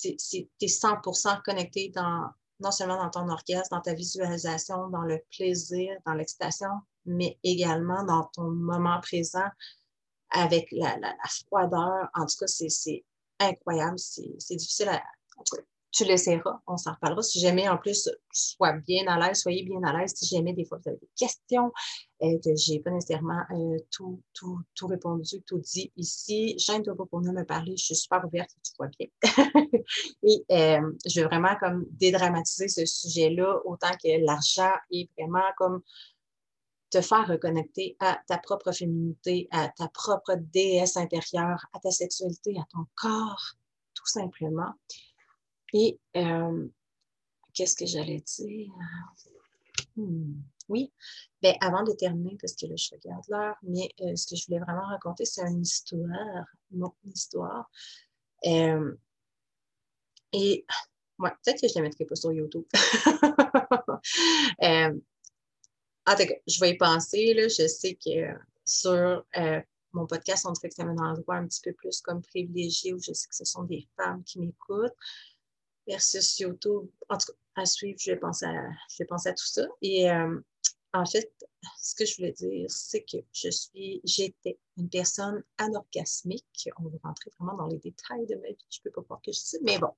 tu es 100% connecté dans, non seulement dans ton orgasme, dans ta visualisation, dans le plaisir, dans l'excitation, mais également dans ton moment présent avec la, froideur. En tout cas, c'est incroyable. C'est difficile à. En tu l'essaieras, on s'en reparlera. Si jamais, en plus, sois bien à l'aise, soyez bien à l'aise. Si jamais, des fois, vous avez des questions, euh, que je n'ai pas nécessairement euh, tout, tout, tout, répondu, tout dit ici, gêne-toi pas pour nous me parler. Je suis super ouverte, tu vois bien. <laughs> Et euh, je veux vraiment comme dédramatiser ce sujet-là, autant que l'argent est vraiment comme te faire reconnecter à ta propre féminité, à ta propre déesse intérieure, à ta sexualité, à ton corps, tout simplement. Et euh, qu'est-ce que j'allais dire? Hmm, oui, bien, avant de terminer, parce que là, je regarde l'heure, mais euh, ce que je voulais vraiment raconter, c'est une histoire, mon histoire. Euh, et ouais, peut-être que je ne la mettrai pas sur YouTube. <laughs> En tout cas, je vais y penser. Là. Je sais que sur mon podcast, on dirait que c'est un endroit un petit peu plus comme privilégié où je sais que ce sont des femmes qui m'écoutent. Versus YouTube. En tout cas, à suivre, je vais penser à, je à tout ça. Et euh, en fait, ce que je voulais dire, c'est que je suis, j'étais une personne anorgasmique. On va rentrer vraiment dans les détails de ma vie. Je ne peux pas voir que je dis, mais bon.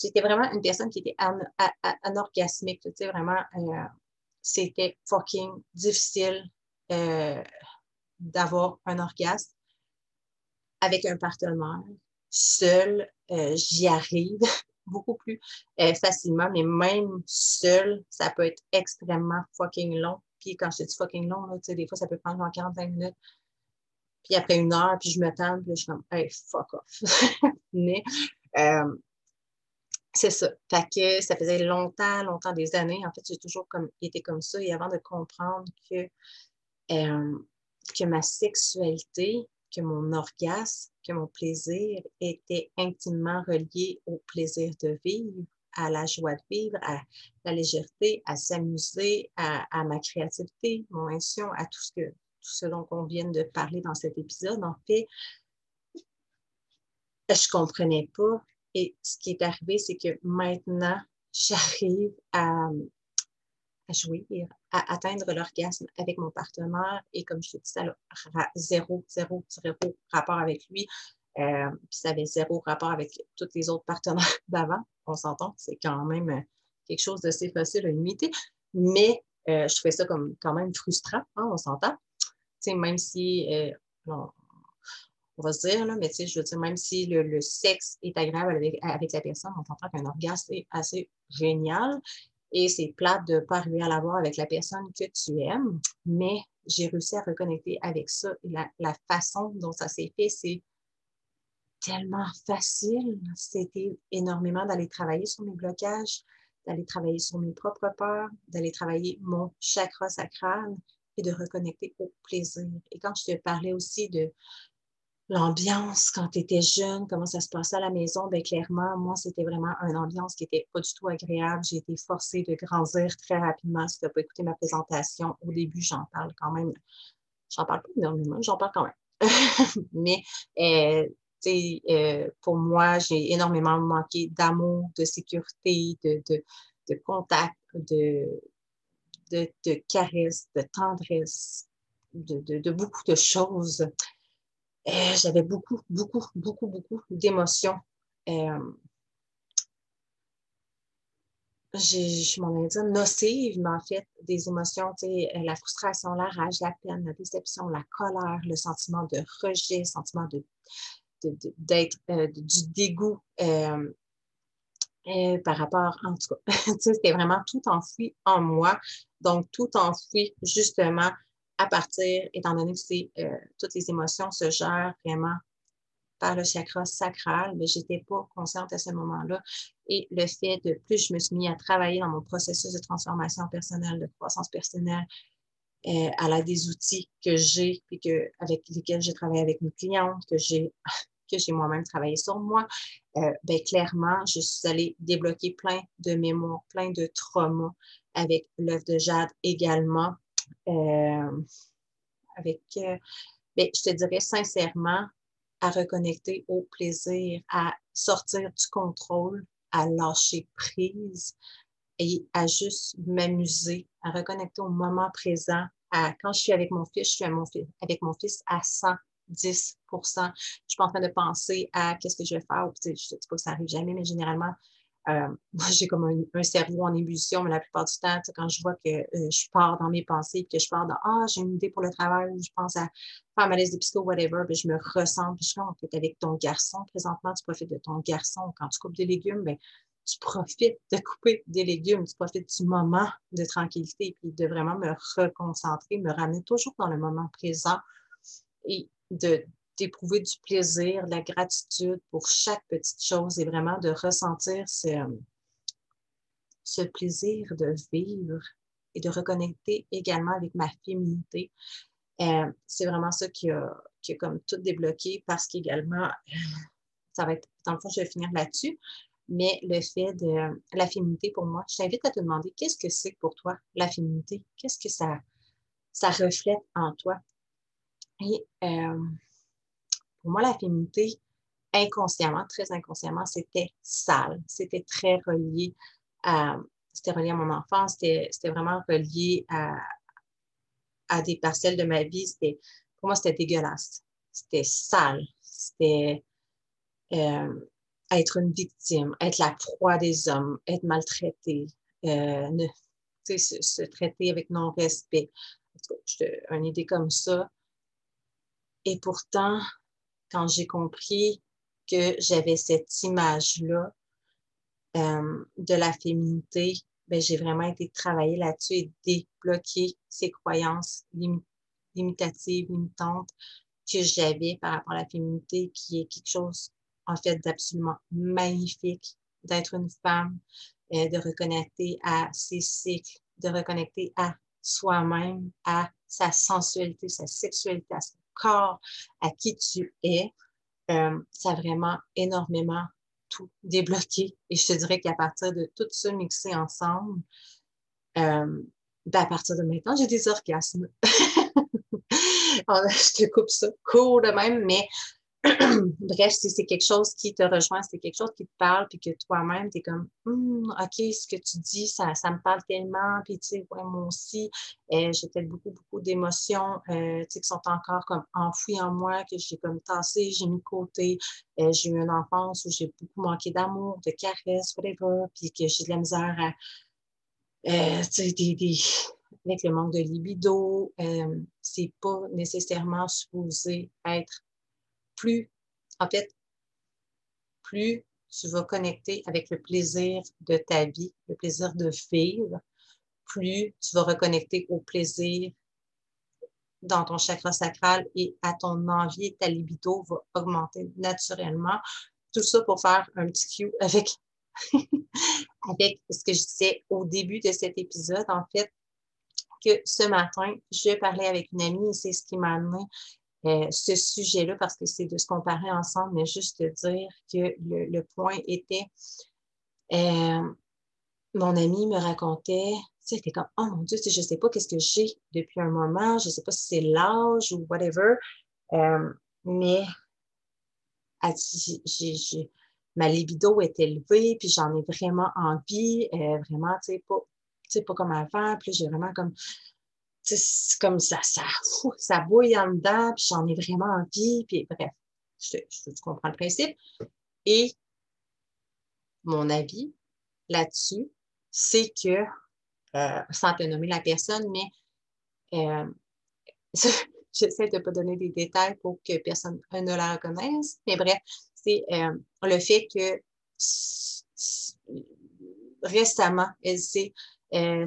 J'étais vraiment une personne qui était anorgasmique, tu sais, vraiment euh, c'était fucking difficile euh, d'avoir un orgasme avec un partenaire. Seul, euh, j'y arrive beaucoup plus euh, facilement, mais même seul, ça peut être extrêmement fucking long. Puis quand je dis fucking long, là, des fois, ça peut prendre 45 minutes. Puis après une heure, puis je me tente, puis je suis comme, hey, fuck off. <laughs> mais c'est ça. Fait que ça faisait longtemps, longtemps, des années. En fait, j'ai toujours comme, été comme ça. Et avant de comprendre que, euh, que ma sexualité, que mon orgasme, que mon plaisir était intimement relié au plaisir de vivre, à la joie de vivre, à la légèreté, à s'amuser, à, ma créativité, mon intuition, à tout ce, que, tout ce dont on vient de parler dans cet épisode. En fait, je comprenais pas et ce qui est arrivé, c'est que maintenant, <laughs> j'arrive à, jouir, à atteindre l'orgasme avec mon partenaire. Et comme je te dis, ça a zéro, zéro, zéro rapport avec lui. Euh, puis ça avait zéro rapport avec tous les autres partenaires <laughs> d'avant. On s'entend, c'est quand même quelque chose d'assez facile à imiter. Mais euh, je trouvais ça comme quand même frustrant, hein, on s'entend. Même si euh, on va se dire, là, mais je veux dire, même si le, sexe est agréable avec, la personne, on entend qu'un orgasme est assez génial et c'est plate de ne pas arriver à l'avoir avec la personne que tu aimes, mais j'ai réussi à reconnecter avec ça et la, la façon dont ça s'est fait, c'est tellement facile. C'était énormément d'aller travailler sur mes blocages, d'aller travailler sur mes propres peurs, d'aller travailler mon chakra sacral et de reconnecter au plaisir. Et quand je te parlais aussi de l'ambiance quand tu étais jeune, comment ça se passait à la maison, bien clairement, moi, c'était vraiment une ambiance qui n'était pas du tout agréable. J'ai été forcée de grandir très rapidement. Si tu n'as pas écouté ma présentation, au début, j'en parle quand même. J'en parle pas énormément, j'en parle quand même. <laughs> Mais, euh, euh, pour moi, j'ai énormément manqué d'amour, de sécurité, de, de, de contact, de, de, de caresse, de tendresse, de, de beaucoup de choses. Euh, j'avais beaucoup, beaucoup, beaucoup, beaucoup d'émotions. Euh, je m'en ai dit nocives, mais en fait, des émotions, euh, la frustration, la rage, la peine, la déception, la colère, le sentiment de rejet, le sentiment de, d'être du dégoût par rapport, en tout cas, <laughs> c'était vraiment tout enfoui en moi. Donc, tout enfoui justement à partir, étant donné que euh, toutes les émotions se gèrent vraiment par le chakra sacral, mais je n'étais pas consciente à ce moment-là. Et le fait de plus je me suis mis à travailler dans mon processus de transformation personnelle, de croissance personnelle, euh, à l'aide des outils que j'ai, et que, avec lesquels j'ai travaillé avec mes clientes, que j'ai <laughs> que j'ai moi-même travaillé sur moi, euh, ben, clairement, je suis allée débloquer plein de mémoires, plein de traumas avec l'œuvre de Jade également. Euh, avec, euh, ben, je te dirais sincèrement, à reconnecter au plaisir, à sortir du contrôle, à lâcher prise et à juste m'amuser, à reconnecter au moment présent. À, quand je suis avec mon fils, je suis avec mon fils à 100 10 Je suis en train de penser à qu'est-ce que je vais faire. je ne sais pas que ça arrive jamais, mais généralement, euh, moi, <laughs> j'ai comme un, cerveau en ébullition, mais la plupart du temps, quand je vois que euh, je pars dans mes pensées, que je pars de Ah, j'ai une idée pour le travail, ou je pense à faire ma liste d'épicerie, whatever, puis je me ressens, puis je suis en fait avec ton garçon. Présentement, tu profites de ton garçon. Quand tu coupes des légumes, ben, tu profites de couper des légumes, tu profites du moment de tranquillité, puis de vraiment me reconcentrer, me ramener toujours dans le moment présent. Et d'éprouver du plaisir, de la gratitude pour chaque petite chose et vraiment de ressentir ce, plaisir de vivre et de reconnecter également avec ma féminité. Euh, c'est vraiment ça qui a, qui a, comme tout débloqué parce qu'également, <laughs> ça va être, dans le fond, je vais finir là-dessus, mais le fait de la féminité pour moi, je t'invite à te demander qu'est-ce que c'est pour toi la féminité? Qu'est-ce que ça, ça reflète en toi? Et euh, pour moi, la féminité, inconsciemment, très inconsciemment, c'était sale. C'était très relié à, c'était relié à mon enfance, c'était vraiment relié à, des parcelles de ma vie. Pour moi, c'était dégueulasse. C'était sale. C'était euh, être une victime, être la proie des hommes, être maltraité, euh, se, se, traiter avec non-respect. Une idée comme ça, et pourtant, quand j'ai compris que j'avais cette image-là euh, de la féminité, ben, j'ai vraiment été travailler là-dessus et débloquer ces croyances limitatives, limitantes que j'avais par rapport à la féminité, qui est quelque chose, en fait, d'absolument magnifique, d'être une femme, euh, de reconnecter à ses cycles, de reconnecter à soi-même, à sa sensualité, sa sexualité, corps, à qui tu es, euh, ça a vraiment énormément tout débloqué. Et je te dirais qu'à partir de tout ça mixé ensemble, euh, ben, à partir de maintenant, j'ai des orgasmes. <laughs> je te coupe ça court de même, mais <clears throat> Bref, si c'est quelque chose qui te rejoint, c'est quelque chose qui te parle, puis que toi-même, tu es comme, hum, OK, ce que tu dis, ça, ça me parle tellement, puis tu sais, moi aussi, euh, j'ai peut-être beaucoup, beaucoup d'émotions, euh, tu sais, qui sont encore comme enfouies en moi, que j'ai comme tassé, j'ai mis de côté. Euh, j'ai eu une enfance où j'ai beaucoup manqué d'amour, de caresses, whatever, puis que j'ai de la misère à, tu sais, des, avec le manque de libido, c'est pas nécessairement supposé être plus, en fait, plus tu vas connecter avec le plaisir de ta vie, le plaisir de vivre, plus tu vas reconnecter au plaisir dans ton chakra sacral et à ton envie, ta libido va augmenter naturellement. Tout ça pour faire un petit cue avec, <laughs> avec ce que je disais au début de cet épisode, en fait, que ce matin, je parlais avec une amie et c'est ce qui m'a amené euh, ce sujet-là parce que c'est de se comparer ensemble, mais juste de dire que le, point était, euh, mon ami me racontait, tu sais, comme, oh mon Dieu, je ne sais pas qu'est-ce que j'ai depuis un moment, je ne sais pas si c'est l'âge ou whatever, euh, mais ma libido est élevée, puis j'en ai vraiment envie, vraiment, tu sais, pas, pas comme avant, puis j'ai vraiment comme c'est comme ça, ça, bouille en dedans, puis j'en ai vraiment envie, puis bref, je, comprends le principe? Et mon avis là-dessus, c'est que, euh, sans te nommer la personne, mais euh, <laughs> j'essaie de ne pas donner des détails pour que personne ne la reconnaisse, mais bref, c'est euh, le fait que récemment, elle s'est euh,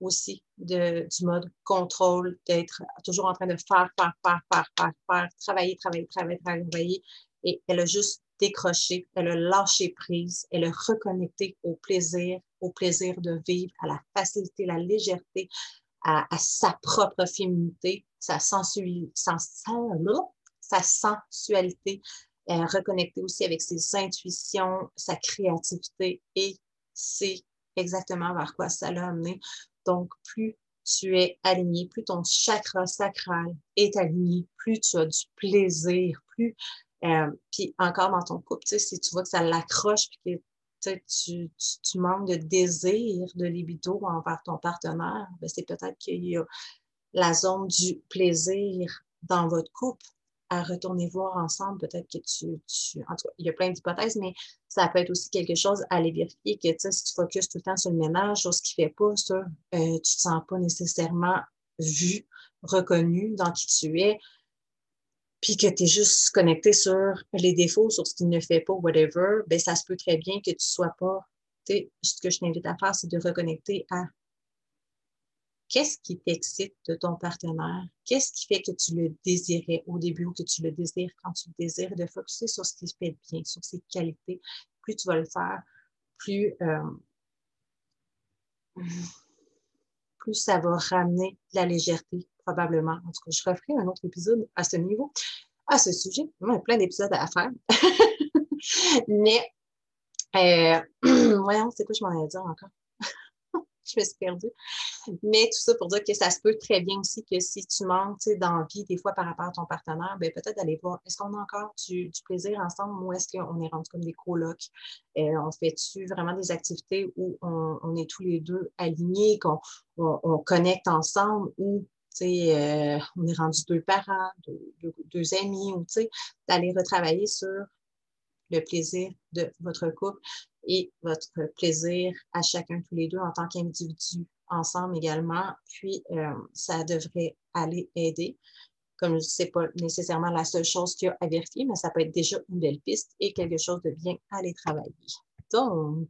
aussi de, du mode contrôle, d'être toujours en train de faire, faire, faire, faire, faire, faire, travailler, travailler, travailler, travailler. Et elle a juste décroché, elle a lâché prise, elle a reconnecté au plaisir, au plaisir de vivre, à la facilité, la légèreté, à, sa propre féminité, sa, sensualité, sa sensualité, reconnecter aussi avec ses intuitions, sa créativité et c'est exactement vers quoi ça l'a amené. Donc, plus tu es aligné, plus ton chakra sacral est aligné, plus tu as du plaisir, plus. Euh, puis encore dans ton couple, si tu vois que ça l'accroche, puis que tu, tu, manques de désir, de libido envers ton partenaire, ben, c'est peut-être qu'il y a la zone du plaisir dans votre couple à retourner voir ensemble. Peut-être que tu, En tout cas, il y a plein d'hypothèses, mais ça peut être aussi quelque chose à aller vérifier que si tu focuses tout le temps sur le ménage, sur ce qui ne fait pas, euh, tu ne te sens pas nécessairement vu, reconnu dans qui tu es, puis que tu es juste connecté sur les défauts, sur ce qui ne fait pas, whatever, ben ça se peut très bien que tu ne sois pas. Ce que je t'invite à faire, c'est de reconnecter à Qu'est-ce qui t'excite de ton partenaire? Qu'est-ce qui fait que tu le désirais au début ou que tu le désires quand tu le désires? De focuser sur ce qui fait bien, sur ses qualités. Plus tu vas le faire, plus, euh, plus ça va ramener de la légèreté, probablement. En tout cas, je referai un autre épisode à ce niveau, à ce sujet. Il y a plein d'épisodes à faire. <laughs> Mais, euh, <clears throat> voyons, c'est quoi je m'en ai dire encore? Je me suis perdue. Mais tout ça pour dire que ça se peut très bien aussi que si tu manques d'envie des fois par rapport à ton partenaire, ben, peut-être d'aller voir, est-ce qu'on a encore du, plaisir ensemble ou est-ce qu'on est rendu comme des colocs? Euh, on fait-tu vraiment des activités où on, est tous les deux alignés, qu'on on, connecte ensemble ou euh, on est rendu deux parents, deux, deux amis, ou d'aller retravailler sur le plaisir de votre couple et votre plaisir à chacun tous les deux en tant qu'individu ensemble également. Puis, euh, ça devrait aller aider. Comme ce n'est pas nécessairement la seule chose qu'il y a à vérifier, mais ça peut être déjà une belle piste et quelque chose de bien à aller travailler. Donc,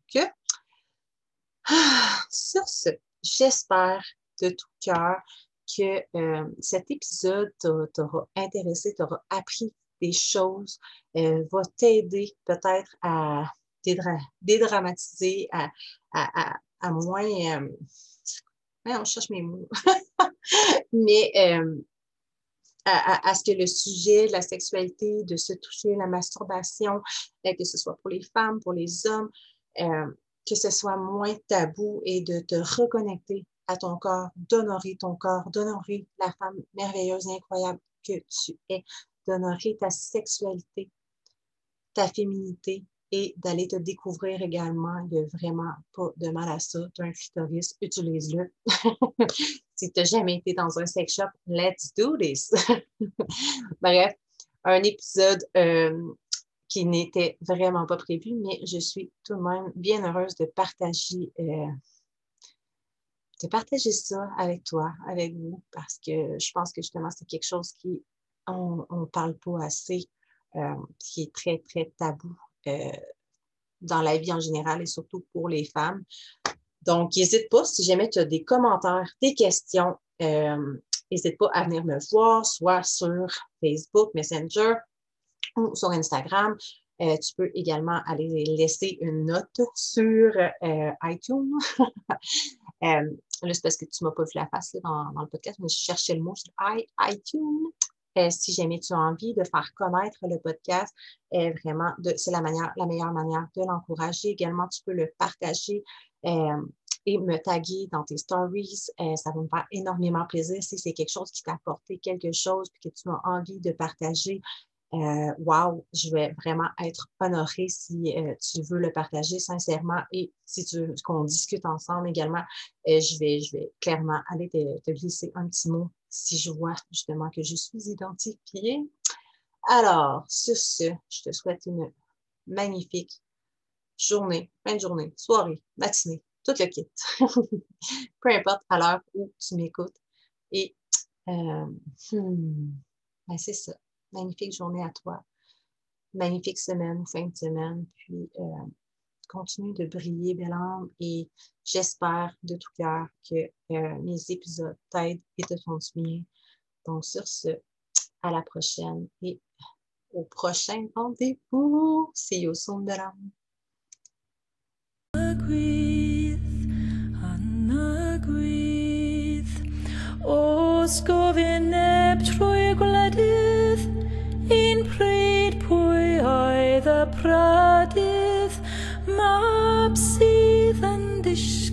sur ce, j'espère de tout cœur que euh, cet épisode t'aura intéressé, t'aura appris des choses, euh, va t'aider peut-être à dédramatiser, à, à, moins. Euh, on cherche mes mots. <laughs> Mais euh, à, ce que le sujet de la sexualité, de se toucher, la masturbation, que ce soit pour les femmes, pour les hommes, que ce soit moins tabou et de te reconnecter à ton corps, d'honorer ton corps, d'honorer la femme merveilleuse et incroyable que tu es, d'honorer ta sexualité, ta féminité et d'aller te découvrir également. Il n'y a vraiment pas de mal à ça. Tu as un clitoris, utilise-le. <laughs> si tu n'as jamais été dans un sex shop, let's do this. <laughs> Bref, un épisode euh, qui n'était vraiment pas prévu, mais je suis tout de même bien heureuse de partager. Euh, de partager ça avec toi, avec vous, parce que je pense que justement, c'est quelque chose qui on ne parle pas assez, euh, qui est très, très tabou dans la vie en général et surtout pour les femmes. Donc, n'hésite pas, si jamais tu as des commentaires, des questions, n'hésite euh, pas à venir me voir, soit sur Facebook, Messenger ou sur Instagram. tu peux également aller laisser une note sur iTunes. <laughs> là, c'est parce que tu ne m'as pas vu la face dans, dans, le podcast, mais je cherchais le mot sur iTunes. Euh, si jamais tu as envie de faire connaître le podcast, euh, vraiment, c'est la, meilleure manière de l'encourager. Également, tu peux le partager euh, et me taguer dans tes stories. ça va me faire énormément plaisir si c'est quelque chose qui t'a apporté quelque chose et que tu as envie de partager. wow, je vais vraiment être honorée si tu veux le partager sincèrement et si tu veux qu'on discute ensemble également, je, vais, je vais clairement aller te, glisser un petit mot si je vois justement que je suis identifiée. Alors, sur ce, je te souhaite une magnifique journée, fin de journée, soirée, matinée, tout le kit. Peu importe à l'heure où tu m'écoutes. Et euh, hmm, ben, c'est ça. Magnifique journée à toi. Magnifique semaine fin de semaine. Puis euh, continue de briller, belle âme, et j'espère de tout cœur que euh, mes épisodes t'aident et te font du bien. Donc, sur ce, à la prochaine et au prochain rendez-vous. See you soon, belle âme. absiden dich